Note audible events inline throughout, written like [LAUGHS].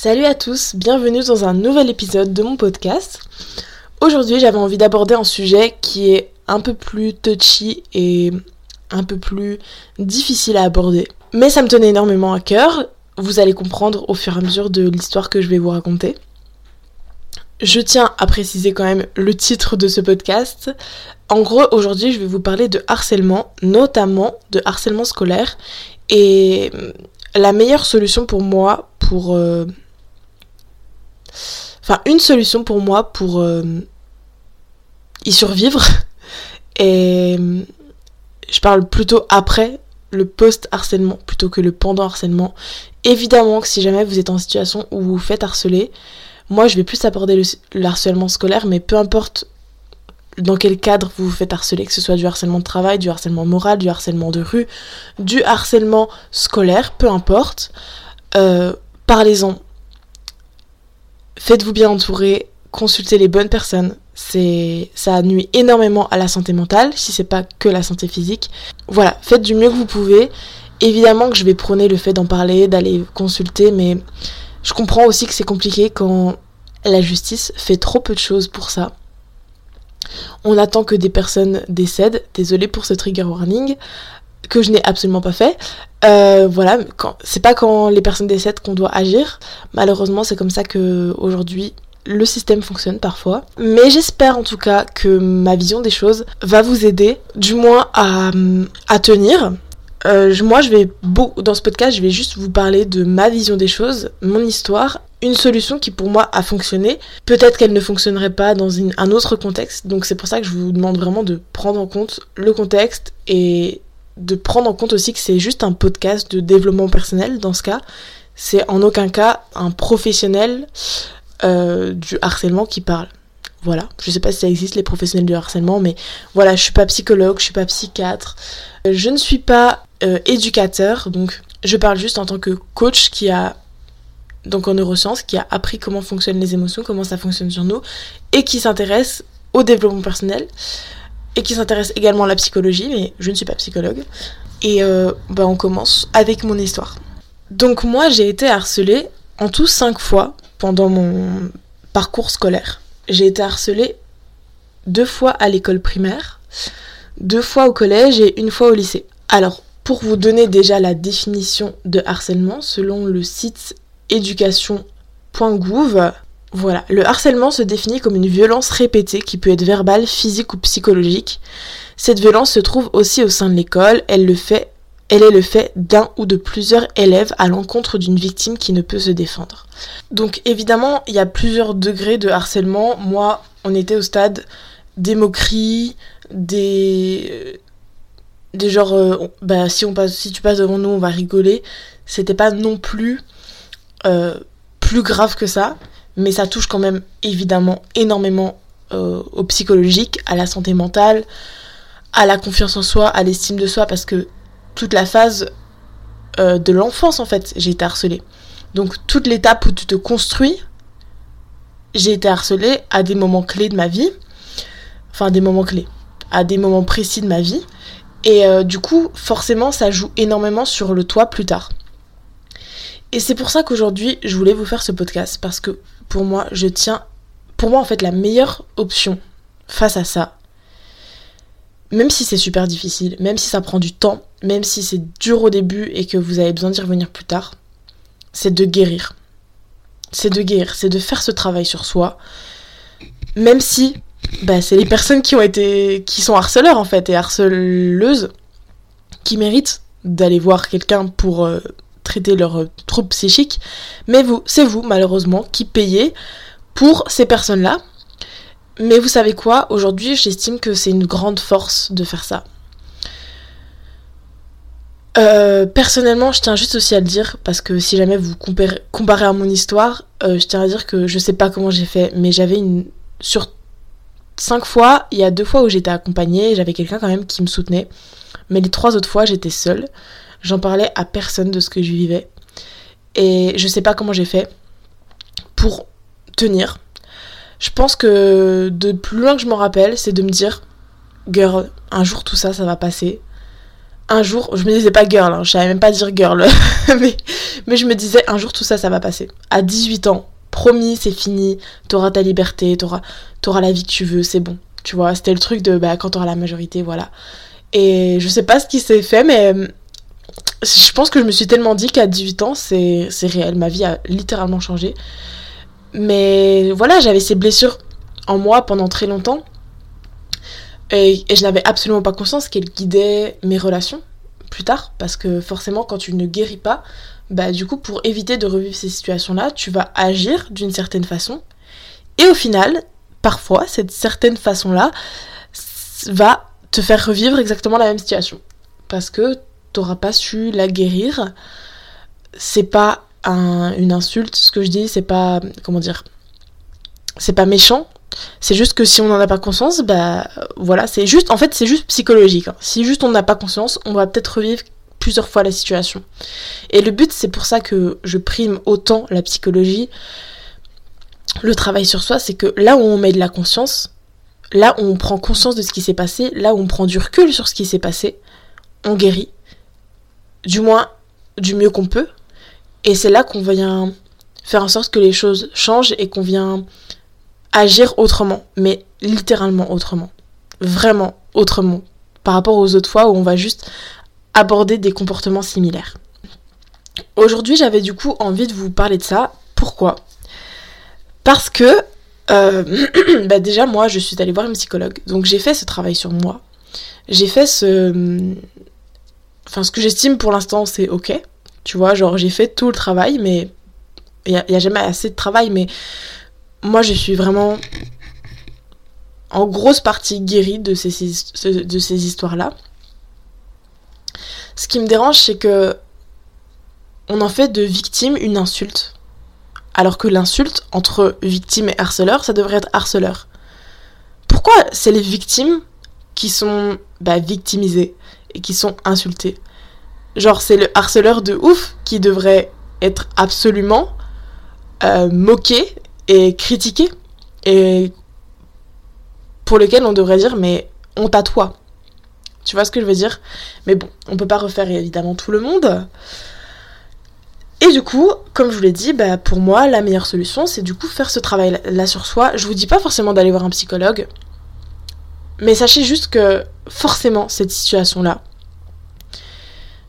Salut à tous, bienvenue dans un nouvel épisode de mon podcast. Aujourd'hui j'avais envie d'aborder un sujet qui est un peu plus touchy et un peu plus difficile à aborder. Mais ça me tenait énormément à cœur, vous allez comprendre au fur et à mesure de l'histoire que je vais vous raconter. Je tiens à préciser quand même le titre de ce podcast. En gros, aujourd'hui, je vais vous parler de harcèlement, notamment de harcèlement scolaire. Et la meilleure solution pour moi, pour... Euh, enfin, une solution pour moi pour euh, y survivre. [LAUGHS] Et je parle plutôt après le post-harcèlement plutôt que le pendant-harcèlement. Évidemment que si jamais vous êtes en situation où vous faites harceler, moi, je vais plus aborder le, harcèlement scolaire, mais peu importe dans quel cadre vous vous faites harceler, que ce soit du harcèlement de travail, du harcèlement moral, du harcèlement de rue, du harcèlement scolaire, peu importe. Euh, parlez-en. Faites-vous bien entourer, consultez les bonnes personnes. Ça nuit énormément à la santé mentale, si c'est pas que la santé physique. Voilà, faites du mieux que vous pouvez. Évidemment que je vais prôner le fait d'en parler, d'aller consulter, mais je comprends aussi que c'est compliqué quand la justice fait trop peu de choses pour ça. On attend que des personnes décèdent. Désolée pour ce trigger warning que je n'ai absolument pas fait. Euh, voilà, c'est pas quand les personnes décèdent qu'on doit agir. Malheureusement, c'est comme ça que aujourd'hui le système fonctionne parfois. Mais j'espère en tout cas que ma vision des choses va vous aider, du moins à, tenir. Euh, moi, je vais dans ce podcast, je vais juste vous parler de ma vision des choses, mon histoire, une solution qui pour moi a fonctionné. Peut-être qu'elle ne fonctionnerait pas dans un autre contexte, donc c'est pour ça que je vous demande vraiment de prendre en compte le contexte et de prendre en compte aussi que c'est juste un podcast de développement personnel dans ce cas. C'est en aucun cas un professionnel euh, du harcèlement qui parle. Voilà, je sais pas si ça existe les professionnels du harcèlement, mais voilà, je suis pas psychologue, je suis pas psychiatre, je ne suis pas euh, éducateur, donc je parle juste en tant que coach qui a, donc en neurosciences, qui a appris comment fonctionnent les émotions, comment ça fonctionne sur nous, et qui s'intéresse au développement personnel, et qui s'intéresse également à la psychologie, mais je ne suis pas psychologue. Et euh, bah on commence avec mon histoire. Donc moi j'ai été harcelée en tout cinq fois pendant mon parcours scolaire. J'ai été harcelée deux fois à l'école primaire, deux fois au collège et une fois au lycée. Alors, pour vous donner déjà la définition de harcèlement, selon le site éducation.gouv, voilà, le harcèlement se définit comme une violence répétée qui peut être verbale, physique ou psychologique. Cette violence se trouve aussi au sein de l'école, elle le fait elle est le fait d'un ou de plusieurs élèves à l'encontre d'une victime qui ne peut se défendre. Donc évidemment, il y a plusieurs degrés de harcèlement. Moi, on était au stade des moqueries, des des genres euh, bah si on passe si tu passes devant nous, on va rigoler. C'était pas non plus euh, plus grave que ça, mais ça touche quand même évidemment énormément euh, au psychologique, à la santé mentale, à la confiance en soi, à l'estime de soi parce que toute la phase euh, de l'enfance en fait, j'ai été harcelée. Donc toute l'étape où tu te construis, j'ai été harcelée à des moments clés de ma vie, enfin des moments clés, à des moments précis de ma vie. Et euh, du coup, forcément, ça joue énormément sur le toit plus tard. Et c'est pour ça qu'aujourd'hui, je voulais vous faire ce podcast parce que pour moi, je tiens, pour moi en fait, la meilleure option face à ça, même si c'est super difficile, même si ça prend du temps, même si c'est dur au début et que vous avez besoin d'y revenir plus tard, c'est de guérir. C'est de guérir, c'est de faire ce travail sur soi. Même si bah, c'est les personnes qui ont été qui sont harceleurs en fait et harceleuses qui méritent d'aller voir quelqu'un pour euh, traiter leurs euh, troubles psychiques, mais vous, c'est vous malheureusement qui payez pour ces personnes-là mais vous savez quoi? Aujourd'hui, j'estime que c'est une grande force de faire ça. Euh, personnellement, je tiens juste aussi à le dire, parce que si jamais vous comparez, à mon histoire, euh, je tiens à dire que je sais pas comment j'ai fait, mais j'avais une. Sur cinq fois, il y a deux fois où j'étais accompagnée, j'avais quelqu'un quand même qui me soutenait. Mais les trois autres fois, j'étais seule. J'en parlais à personne de ce que je vivais. Et je sais pas comment j'ai fait pour tenir, je pense que de plus loin que je m'en rappelle, c'est de me dire, girl, un jour tout ça, ça va passer. un jour, je me disais pas girl, hein, je savais même pas dire girl, [LAUGHS] mais, je me disais un jour tout ça, ça va passer. À 18 ans, promis, c'est fini, t'auras ta liberté, t'auras, auras la vie que tu veux, c'est bon. Tu vois, c'était le truc de bah, quand t'auras la majorité, voilà. Et je sais pas ce qui s'est fait, mais je pense que je me suis tellement dit qu'à 18 ans, c'est réel. Ma vie a littéralement changé. Mais voilà, j'avais ces blessures en moi pendant très longtemps. Et, je n'avais absolument pas conscience qu'elles guidaient mes relations plus tard. Parce que forcément, quand tu ne guéris pas, bah du coup, pour éviter de revivre ces situations-là, tu vas agir d'une certaine façon. Et au final, parfois, cette certaine façon-là va te faire revivre exactement la même situation. Parce que t'auras pas su la guérir. C'est pas une insulte, ce que je dis, c'est pas. Comment dire C'est pas méchant. C'est juste que si on n'en a pas conscience, bah voilà, c'est juste. En fait, c'est juste psychologique. Hein. Si juste on n'a pas conscience, on va peut-être revivre plusieurs fois la situation. Et le but, c'est pour ça que je prime autant la psychologie, le travail sur soi, c'est que là où on met de la conscience, là où on prend conscience de ce qui s'est passé, là où on prend du recul sur ce qui s'est passé, on guérit. Du moins, du mieux qu'on peut. Et c'est là qu'on vient faire en sorte que les choses changent et qu'on vient agir autrement. Mais littéralement autrement. Vraiment autrement. Par rapport aux autres fois où on va juste aborder des comportements similaires. Aujourd'hui, j'avais du coup envie de vous parler de ça. Pourquoi? Parce que euh, [CLEARS THROAT] bah déjà, moi, je suis allée voir une psychologue. Donc, j'ai fait ce travail sur moi. J'ai fait ce. Enfin, ce que j'estime pour l'instant, c'est ok. Tu vois, genre, j'ai fait tout le travail, mais. Il n'y a, jamais assez de travail, mais. Moi, je suis vraiment. En grosse partie guérie de ces, histoires-là. Ce qui me dérange, c'est que. On en fait de victime une insulte alors que l'insulte entre victime et harceleur, ça devrait être harceleur. Pourquoi c'est les victimes qui sont bah, victimisées? Et qui sont insultées Genre c'est le harceleur de ouf qui devrait être absolument euh, moqué et critiqué et pour lequel on devrait dire mais honte à toi. Tu vois ce que je veux dire? Mais bon, on peut pas refaire évidemment tout le monde. Et du coup, comme je vous l'ai dit, bah, pour moi, la meilleure solution, c'est du coup faire ce travail-là sur soi. Je vous dis pas forcément d'aller voir un psychologue, mais sachez juste que forcément, cette situation-là,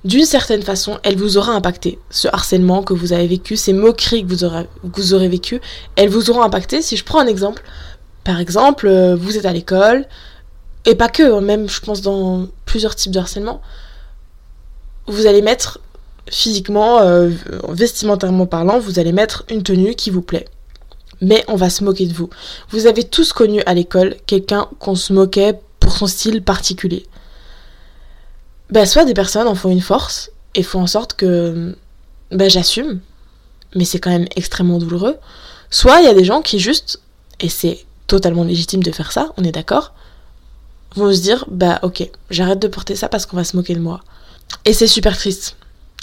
d'une certaine façon, elle vous aura impacté. Ce harcèlement que vous avez vécu, ces moqueries que vous aurez, que vous vécu, elles vous auront impacté. Si je prends un exemple, par exemple, euh, vous êtes à l'école, et pas que, hein, même je pense dans plusieurs types de harcèlement, vous allez mettre physiquement, euh, vestimentairement parlant, vous allez mettre une tenue qui vous plaît. Mais on va se moquer de vous. Vous avez tous connu à l'école quelqu'un qu'on se moquait pour son style particulier. Ben, soit des personnes en font une force et font en sorte que ben, j'assume, mais c'est quand même extrêmement douloureux. Soit il y a des gens qui juste, et c'est totalement légitime de faire ça, on est d'accord, vont se dire bah ok, j'arrête de porter ça parce qu'on va se moquer de moi. Et c'est super triste.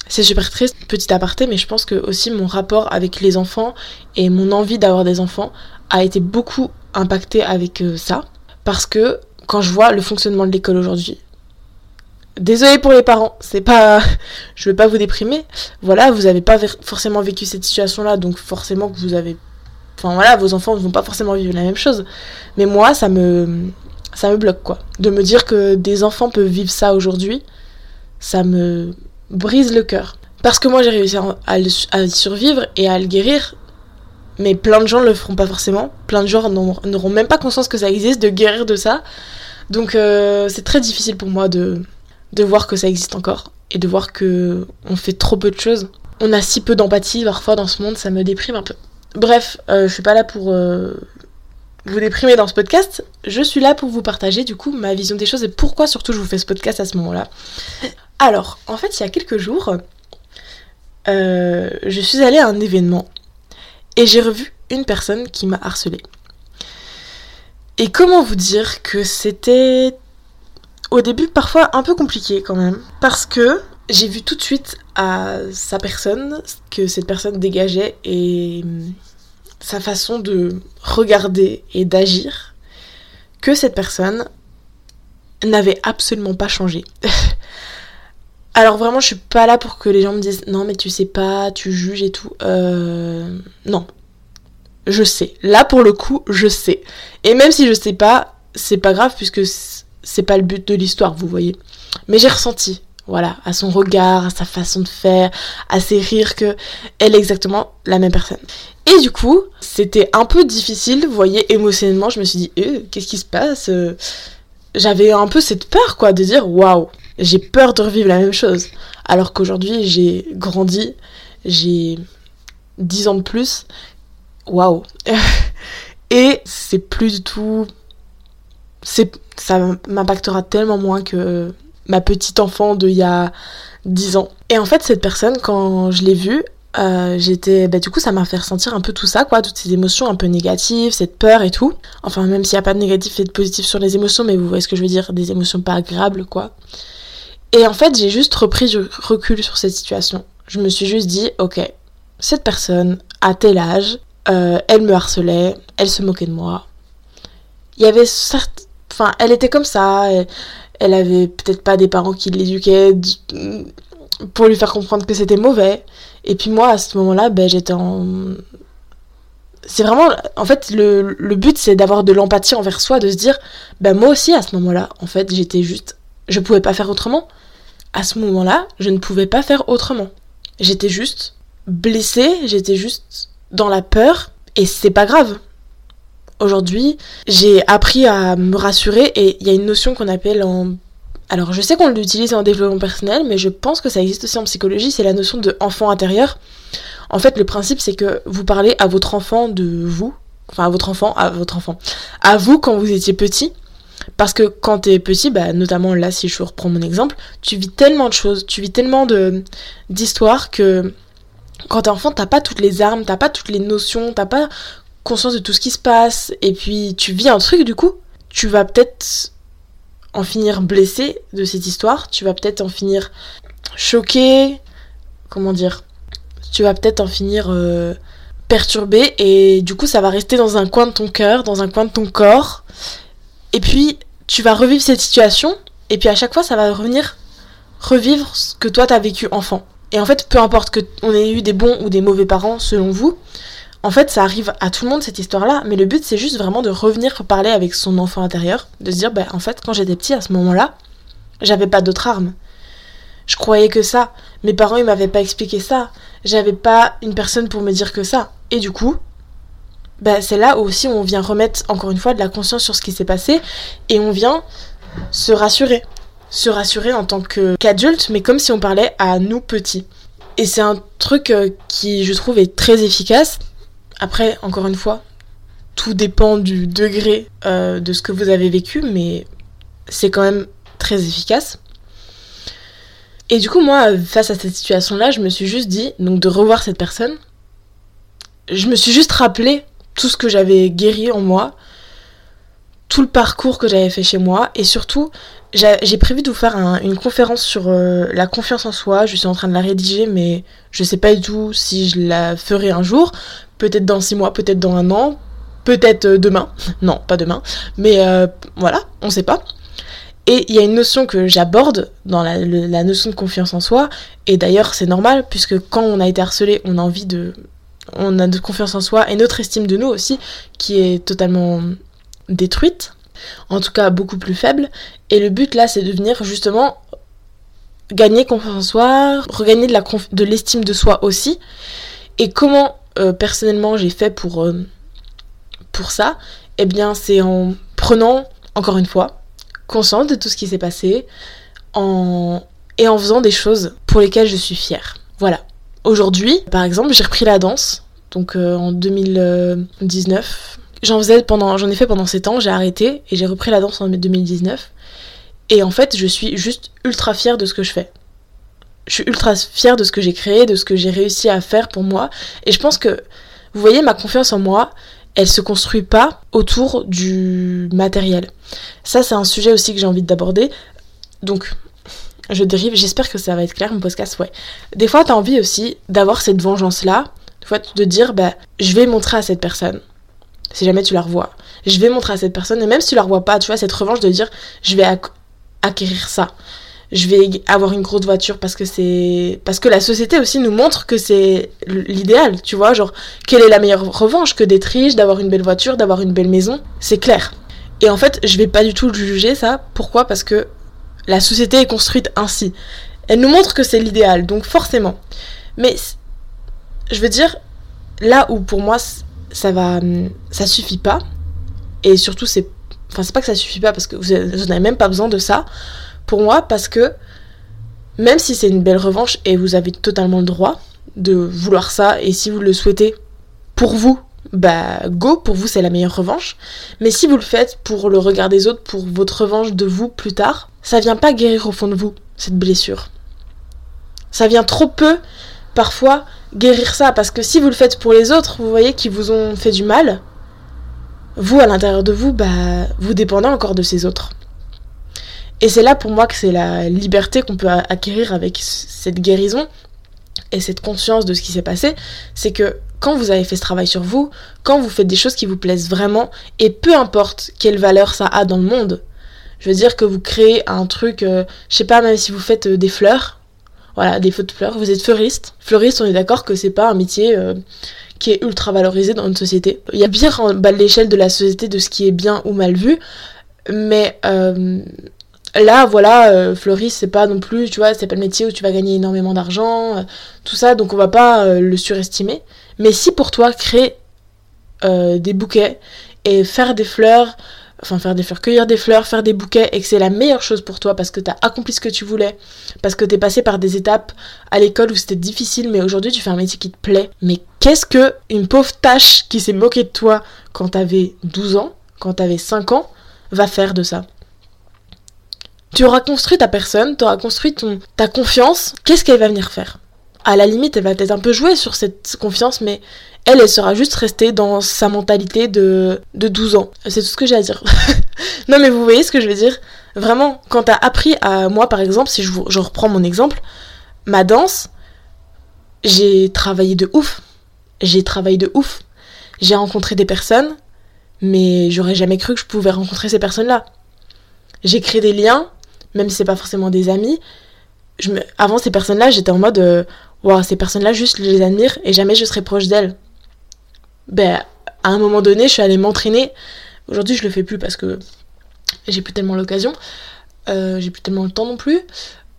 C'est super triste, petit aparté, mais je pense que aussi mon rapport avec les enfants et mon envie d'avoir des enfants a été beaucoup impacté avec euh, ça. Parce que quand je vois le fonctionnement de l'école aujourd'hui, désolé pour les parents, c'est pas. [LAUGHS] Je veux pas vous déprimer. Voilà, vous avez pas forcément vécu cette situation-là, donc forcément que vous avez. Enfin voilà, vos enfants ne vont pas forcément vivre la même chose. Mais moi, ça me. Ça me bloque quoi. De me dire que des enfants peuvent vivre ça aujourd'hui, ça me brise le cœur. Parce que moi j'ai réussi à, survivre et à le guérir, mais plein de gens ne le feront pas forcément. Plein de gens n'auront même pas conscience que ça existe, de guérir de ça. Donc euh, c'est très difficile pour moi de, de voir que ça existe encore et de voir que on fait trop peu de choses. On a si peu d'empathie parfois dans ce monde, ça me déprime un peu. Bref, euh, je suis pas là pour euh, vous déprimer dans ce podcast. Je suis là pour vous partager du coup ma vision des choses et pourquoi surtout je vous fais ce podcast à ce moment-là. Alors, en fait, il y a quelques jours, euh, je suis allée à un événement et j'ai revu une personne qui m'a harcelée. Et comment vous dire que c'était au début parfois un peu compliqué quand même. Parce que j'ai vu tout de suite à sa personne que cette personne dégageait et sa façon de regarder et d'agir que cette personne n'avait absolument pas changé. [LAUGHS] Alors vraiment, je suis pas là pour que les gens me disent non, mais tu sais pas, tu juges et tout. Euh, non. Je sais. Là, pour le coup, je sais. Et même si je sais pas, c'est pas grave puisque c'est pas le but de l'histoire, vous voyez. Mais j'ai ressenti, voilà, à son regard, à sa façon de faire, à ses rires que elle est exactement la même personne. Et du coup, c'était un peu difficile, vous voyez, émotionnellement, je me suis dit, euh, qu'est-ce qui se passe? J'avais un peu cette peur, quoi, de dire, waouh, j'ai peur de revivre la même chose. Alors qu'aujourd'hui, j'ai grandi, j'ai 10 ans de plus, waouh. [LAUGHS] Et c'est plus du tout. Ça m'impactera tellement moins que ma petite enfant d'il y a 10 ans. Et en fait, cette personne, quand je l'ai vue, euh, j'étais bah, du coup ça m'a fait ressentir un peu tout ça quoi toutes ces émotions un peu négatives cette peur et tout enfin même s'il n'y a pas de négatif et de positif sur les émotions mais vous voyez ce que je veux dire des émotions pas agréables quoi et en fait j'ai juste repris du recul sur cette situation je me suis juste dit ok cette personne à tel âge euh, elle me harcelait elle se moquait de moi il y avait certes enfin elle était comme ça elle avait peut-être pas des parents qui l'éduquaient pour lui faire comprendre que c'était mauvais. Et puis moi, à ce moment-là, ben, j'étais en... C'est vraiment... En fait, le, le but, c'est d'avoir de l'empathie envers soi, de se dire, ben moi aussi, à ce moment-là, en fait, j'étais juste... Je pouvais pas faire autrement. À ce moment-là, je ne pouvais pas faire autrement. J'étais juste blessée, j'étais juste dans la peur, et c'est pas grave. Aujourd'hui, j'ai appris à me rassurer et il y a une notion qu'on appelle en... Alors je sais qu'on l'utilise en développement personnel, mais je pense que ça existe aussi en psychologie, c'est la notion de enfant intérieur. En fait, le principe c'est que vous parlez à votre enfant de vous, enfin à votre enfant, à votre enfant, à vous quand vous étiez petit. Parce que quand t'es petit, bah, notamment là, si je reprends mon exemple, tu vis tellement de choses, tu vis tellement d'histoires que quand t'es enfant, t'as pas toutes les armes, t'as pas toutes les notions, t'as pas conscience de tout ce qui se passe, et puis tu vis un truc, du coup, tu vas peut-être en finir blessé de cette histoire, tu vas peut-être en finir choqué, comment dire, tu vas peut-être en finir euh, perturbé, et du coup ça va rester dans un coin de ton cœur, dans un coin de ton corps, et puis tu vas revivre cette situation, et puis à chaque fois ça va revenir revivre ce que toi t'as vécu enfant. Et en fait, peu importe que on ait eu des bons ou des mauvais parents selon vous, en fait, ça arrive à tout le monde cette histoire-là, mais le but c'est juste vraiment de revenir parler avec son enfant intérieur, de se dire, bah en fait, quand j'étais petit à ce moment-là, j'avais pas d'autre arme. Je croyais que ça. Mes parents, ils m'avaient pas expliqué ça. J'avais pas une personne pour me dire que ça. Et du coup, bah, c'est là où aussi on vient remettre encore une fois de la conscience sur ce qui s'est passé et on vient se rassurer. Se rassurer en tant qu'adulte, mais comme si on parlait à nous petits. Et c'est un truc euh, qui, je trouve, est très efficace après, encore une fois, tout dépend du degré euh, de ce que vous avez vécu, mais c'est quand même très efficace. Et du coup, moi, face à cette situation-là, je me suis juste dit, donc de revoir cette personne, je me suis juste rappelé tout ce que j'avais guéri en moi, tout le parcours que j'avais fait chez moi, et surtout, j'ai prévu de vous faire une conférence sur euh, la confiance en soi. Je suis en train de la rédiger, mais je sais pas du tout si je la ferai un jour peut-être dans six mois, peut-être dans un an, peut-être euh, demain. [LAUGHS] Non, pas demain. Mais euh, voilà, on sait pas. Et il y a une notion que j'aborde dans la, notion de confiance en soi. Et d'ailleurs, c'est normal, puisque quand on a été harcelé, on a envie de. On a de confiance en soi et notre estime de nous aussi, qui est totalement détruite. En tout cas, beaucoup plus faible. Et le but là, c'est de venir justement gagner confiance en soi, regagner de l'estime de, soi aussi. Et comment euh, personnellement j'ai fait pour, euh, pour ça, eh bien c'est en prenant, encore une fois, conscience de tout ce qui s'est passé en... et en faisant des choses pour lesquelles je suis fière. Voilà. Aujourd'hui, par exemple, j'ai repris la danse, donc euh, en 2019. J'en faisais pendant, j'en ai fait pendant 7 ans, j'ai arrêté et j'ai repris la danse en 2019. Et en fait, je suis juste ultra fière de ce que je fais je suis ultra fière de ce que j'ai créé, de ce que j'ai réussi à faire pour moi. Et je pense que, vous voyez, ma confiance en moi, elle se construit pas autour du matériel. Ça, c'est un sujet aussi que j'ai envie d'aborder. Donc, je dérive, j'espère que ça va être clair, mon podcast, ouais. Des fois, t'as envie aussi d'avoir cette vengeance-là, de dire, bah, je vais montrer à cette personne, si jamais tu la revois, je vais montrer à cette personne, et même si tu la revois pas, tu vois, cette revanche de dire, je vais acquérir ça je vais avoir une grosse voiture parce que c'est parce que la société aussi nous montre que c'est l'idéal, tu vois, genre quelle est la meilleure revanche que d'être riche, d'avoir une belle voiture, d'avoir une belle maison, c'est clair. Et en fait, je vais pas du tout juger ça. Pourquoi? Parce que la société est construite ainsi. Elle nous montre que c'est l'idéal, donc forcément. Mais je veux dire, là où pour moi ça va, ça suffit pas, et surtout c'est, enfin c'est pas que ça suffit pas parce que vous n'avez même pas besoin de ça. Pour moi, parce que même si c'est une belle revanche et vous avez totalement le droit de vouloir ça, et si vous le souhaitez pour vous, bah go, pour vous c'est la meilleure revanche. Mais si vous le faites pour le regard des autres, pour votre revanche de vous plus tard, ça vient pas guérir au fond de vous, cette blessure. Ça vient trop peu, parfois, guérir ça. Parce que si vous le faites pour les autres, vous voyez qu'ils vous ont fait du mal, vous, à l'intérieur de vous, bah, vous dépendez encore de ces autres. Et c'est là pour moi que c'est la liberté qu'on peut acquérir avec cette guérison et cette conscience de ce qui s'est passé. C'est que quand vous avez fait ce travail sur vous, quand vous faites des choses qui vous plaisent vraiment, et peu importe quelle valeur ça a dans le monde, je veux dire que vous créez un truc, euh, je sais pas, même si vous faites euh, des fleurs, voilà, des feux de fleurs, vous êtes fleuriste. Fleuriste, on est d'accord que c'est pas un métier euh, qui est ultra valorisé dans une société. Il y a bien l'échelle de la société de ce qui est bien ou mal vu, mais là, voilà, fleuriste, c'est pas non plus, tu vois, c'est pas le métier où tu vas gagner énormément d'argent, tout ça, donc on va pas le surestimer. Mais si pour toi, créer des bouquets et faire des fleurs, enfin faire des fleurs, cueillir des fleurs, faire des bouquets et que c'est la meilleure chose pour toi parce que t'as accompli ce que tu voulais, parce que t'es passé par des étapes à l'école où c'était difficile, mais aujourd'hui tu fais un métier qui te plaît. Mais qu'est-ce que une pauvre tâche qui s'est moquée de toi quand t'avais 12 ans, quand t'avais 5 ans, va faire de ça? Tu auras construit ta personne, tu auras construit ton, ta confiance, qu'est-ce qu'elle va venir faire? À la limite, elle va peut-être un peu jouer sur cette confiance, mais elle, elle sera juste restée dans sa mentalité de, de 12 ans. C'est tout ce que j'ai à dire. [LAUGHS] non mais vous voyez ce que je veux dire? Vraiment, quand t'as appris à moi par exemple, si je, je reprends mon exemple, ma danse, j'ai travaillé de ouf. J'ai travaillé de ouf. J'ai rencontré des personnes, mais j'aurais jamais cru que je pouvais rencontrer ces personnes-là. J'ai créé des liens, même si c'est pas forcément des amis. Avant ces personnes-là, j'étais en mode, euh, waouh, ces personnes-là, juste je les admire et jamais je serai proche d'elles ben, à un moment donné, je suis allée m'entraîner. Aujourd'hui, je le fais plus parce que j'ai plus tellement l'occasion. Euh, j'ai plus tellement le temps non plus.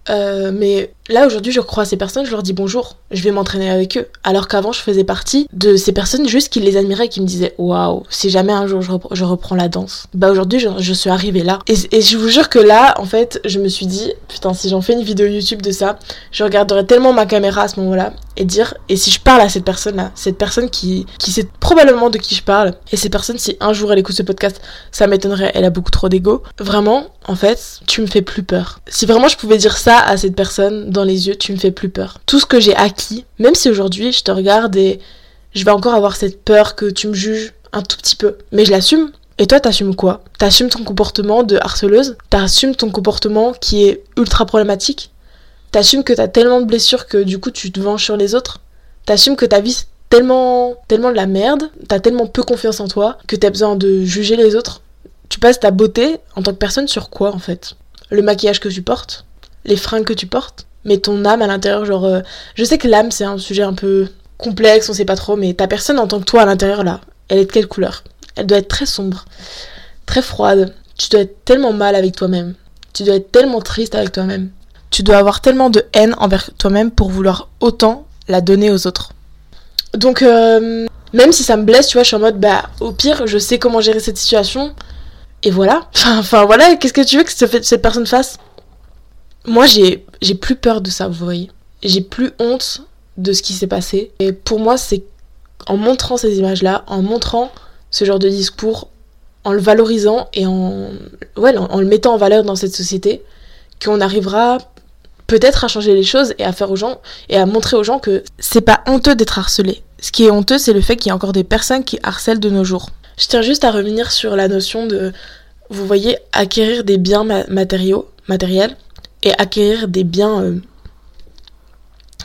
Euh, mais là aujourd'hui je crois à ces personnes, je leur dis bonjour, je vais m'entraîner avec eux. Alors qu'avant je faisais partie de ces personnes juste qui les admiraient qui me disaient waouh, si jamais un jour je, reprends la danse. Bah aujourd'hui je, suis arrivée là. Et, je vous jure que là en fait je me suis dit putain si j'en fais une vidéo YouTube de ça, je regarderai tellement ma caméra à ce moment-là et dire et si je parle à cette personne là, cette personne qui, qui sait probablement de qui je parle et cette personne si un jour elle écoute ce podcast, ça m'étonnerait, elle a beaucoup trop d'ego. Vraiment en fait tu me fais plus peur. Si vraiment je pouvais dire ça à cette personne dans les yeux, tu me fais plus peur. Tout ce que j'ai acquis, même si aujourd'hui je te regarde et je vais encore avoir cette peur que tu me juges un tout petit peu, mais je l'assume. Et toi, t'assumes quoi? T'assumes ton comportement de harceleuse? T'assumes ton comportement qui est ultra problématique? T'assumes que t'as tellement de blessures que du coup tu te venges sur les autres? T'assumes que ta vie tellement, tellement de la merde, t'as tellement peu confiance en toi que t'as besoin de juger les autres? Tu passes ta beauté en tant que personne sur quoi en fait? Le maquillage que tu portes? Les fringues que tu portes? Mais ton âme à l'intérieur, genre. Euh, je sais que l'âme, c'est un sujet un peu complexe, on sait pas trop, mais ta personne en tant que toi à l'intérieur, là, elle est de quelle couleur? Elle doit être très sombre, très froide. Tu dois être tellement mal avec toi-même. Tu dois être tellement triste avec toi-même. Tu dois avoir tellement de haine envers toi-même pour vouloir autant la donner aux autres. Donc, euh, même si ça me blesse, tu vois, je suis en mode, bah, au pire, je sais comment gérer cette situation. Et voilà. [LAUGHS] Enfin, voilà, qu'est-ce que tu veux que cette personne fasse? Moi, j'ai, j'ai plus peur de ça, vous voyez. J'ai plus honte de ce qui s'est passé. Et pour moi, c'est en montrant ces images-là, en montrant ce genre de discours, en le valorisant et en, ouais, en, le mettant en valeur dans cette société, qu'on arrivera peut-être à changer les choses et à faire aux gens et à montrer aux gens que c'est pas honteux d'être harcelé. Ce qui est honteux, c'est le fait qu'il y a encore des personnes qui harcèlent de nos jours. Je tiens juste à revenir sur la notion de, vous voyez, acquérir des biens matériaux, matériels et acquérir des biens euh,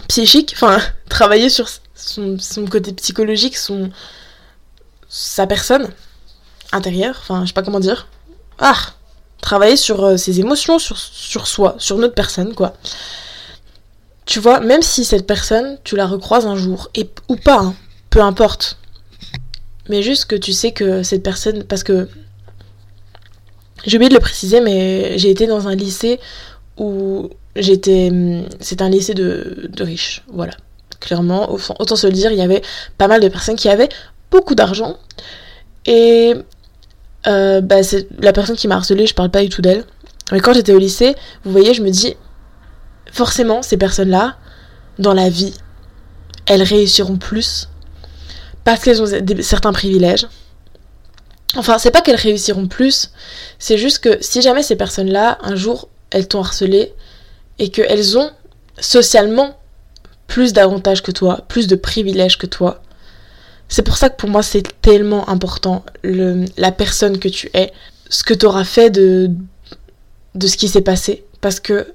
psychiques, enfin [LAUGHS] travailler sur son, côté psychologique, son sa personne intérieure, enfin je sais pas comment dire. Ah, travailler sur euh, ses émotions, sur, sur soi, sur notre personne, quoi. Tu vois, même si cette personne, tu la recroises un jour, et, ou pas, hein, peu importe. Mais juste que tu sais que cette personne, parce que j'ai oublié de le préciser, mais j'ai été dans un lycée où j'étais. Hum, c'est un lycée de, riches, voilà. Clairement, autant se le dire, il y avait pas mal de personnes qui avaient beaucoup d'argent. Et euh, bah, c'est la personne qui m'a harcelée, je parle pas du tout d'elle. Mais quand j'étais au lycée, vous voyez, je me dis, forcément, ces personnes-là, dans la vie, elles réussiront plus parce qu'elles ont certains privilèges. Enfin, c'est pas qu'elles réussiront plus, c'est juste que si jamais ces personnes-là, un jour, elles t'ont harcelé et qu'elles ont socialement plus d'avantages que toi, plus de privilèges que toi, c'est pour ça que pour moi c'est tellement important la personne que tu es, ce que tu auras fait de, de ce qui s'est passé. Parce que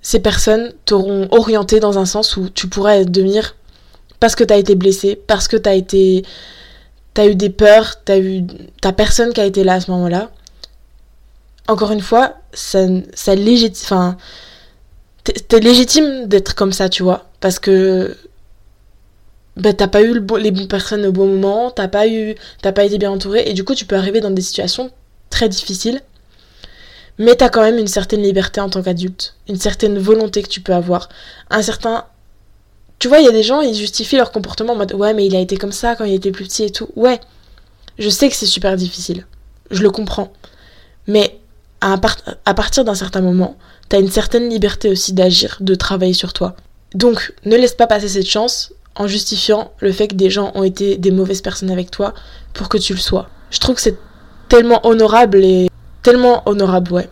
ces personnes t'auront orienté dans un sens où tu pourrais devenir parce que tu as été blessé, parce que tu as été. T'as eu des peurs, t'as eu ta personne qui a été là à ce moment-là. Encore une fois, ça, ça légitime. Enfin, t'es légitime d'être comme ça, tu vois. Parce que bah, t'as pas eu les bonnes personnes au bon moment, t'as pas eu, t'as pas été bien entouré, et du coup tu peux arriver dans des situations très difficiles, mais t'as quand même une certaine liberté en tant qu'adulte, une certaine volonté que tu peux avoir, un certain, tu vois, il y a des gens ils justifient leur comportement en mode ouais mais il a été comme ça quand il était plus petit et tout, ouais, je sais que c'est super difficile, je le comprends, mais à, partir d'un certain moment, t'as une certaine liberté aussi d'agir, de travailler sur toi. Donc ne laisse pas passer cette chance en justifiant le fait que des gens ont été des mauvaises personnes avec toi pour que tu le sois. Je trouve que c'est tellement honorable et tellement honorable, ouais,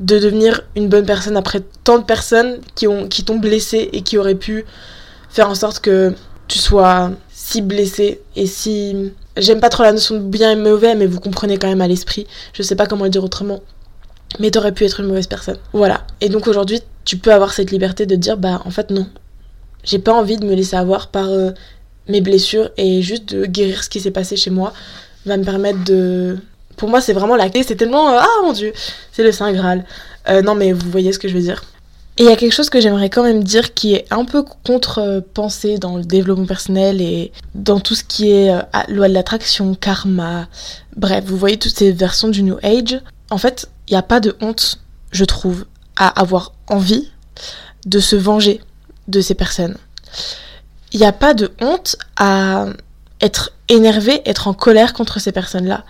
de devenir une bonne personne après tant de personnes qui ont qui t'ont blessé et qui auraient pu faire en sorte que tu sois si blessé et si j'aime pas trop la notion de bien et mauvais mais vous comprenez quand même à l'esprit. Je sais pas comment le dire autrement. Mais t'aurais pu être une mauvaise personne. Voilà. Et donc aujourd'hui, tu peux avoir cette liberté de dire bah en fait non, j'ai pas envie de me laisser avoir par euh, mes blessures et juste de guérir ce qui s'est passé chez moi va me permettre de. Pour moi, c'est vraiment la clé. C'est tellement. Euh, ah mon dieu, c'est le Saint Graal. Euh, non, mais vous voyez ce que je veux dire. Et il y a quelque chose que j'aimerais quand même dire qui est un peu contre-pensé dans le développement personnel et dans tout ce qui est loi de l'attraction, karma. Bref, vous voyez toutes ces versions du New Age. En fait, n'y a pas de honte, je trouve, à avoir envie de se venger de ces personnes. Il n'y a pas de honte à être énervé, être en colère contre ces personnes-là.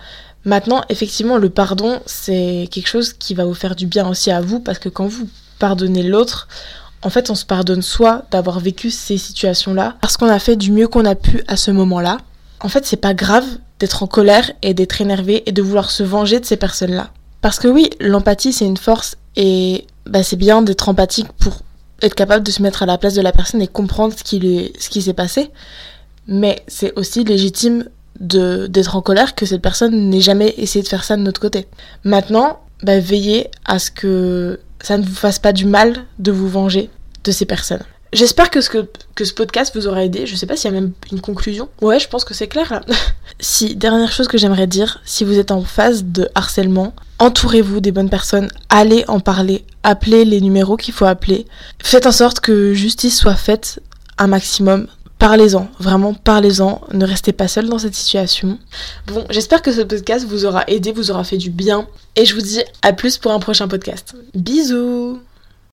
Maintenant, effectivement, le pardon, c'est quelque chose qui va vous faire du bien aussi à vous, parce que quand vous pardonnez l'autre, en fait, on se pardonne soit d'avoir vécu ces situations-là, parce qu'on a fait du mieux qu'on a pu à ce moment-là. En fait, c'est pas grave d'être en colère et d'être énervé et de vouloir se venger de ces personnes-là. Parce que oui, l'empathie, c'est une force et bah, c'est bien d'être empathique pour être capable de se mettre à la place de la personne et comprendre ce qui, ce qui s'est passé. Mais c'est aussi légitime de, d'être en colère que cette personne n'ait jamais essayé de faire ça de notre côté. Maintenant, bah, veillez à ce que ça ne vous fasse pas du mal de vous venger de ces personnes. J'espère que ce, que, ce podcast vous aura aidé. Je sais pas s'il y a même une conclusion. Ouais, je pense que c'est clair là. [LAUGHS] si, dernière chose que j'aimerais dire, si vous êtes en phase de harcèlement, entourez-vous des bonnes personnes, allez en parler, appelez les numéros qu'il faut appeler. Faites en sorte que justice soit faite un maximum. Parlez-en, vraiment parlez-en, ne restez pas seul dans cette situation. Bon, j'espère que ce podcast vous aura aidé, vous aura fait du bien, et je vous dis à plus pour un prochain podcast. Bisous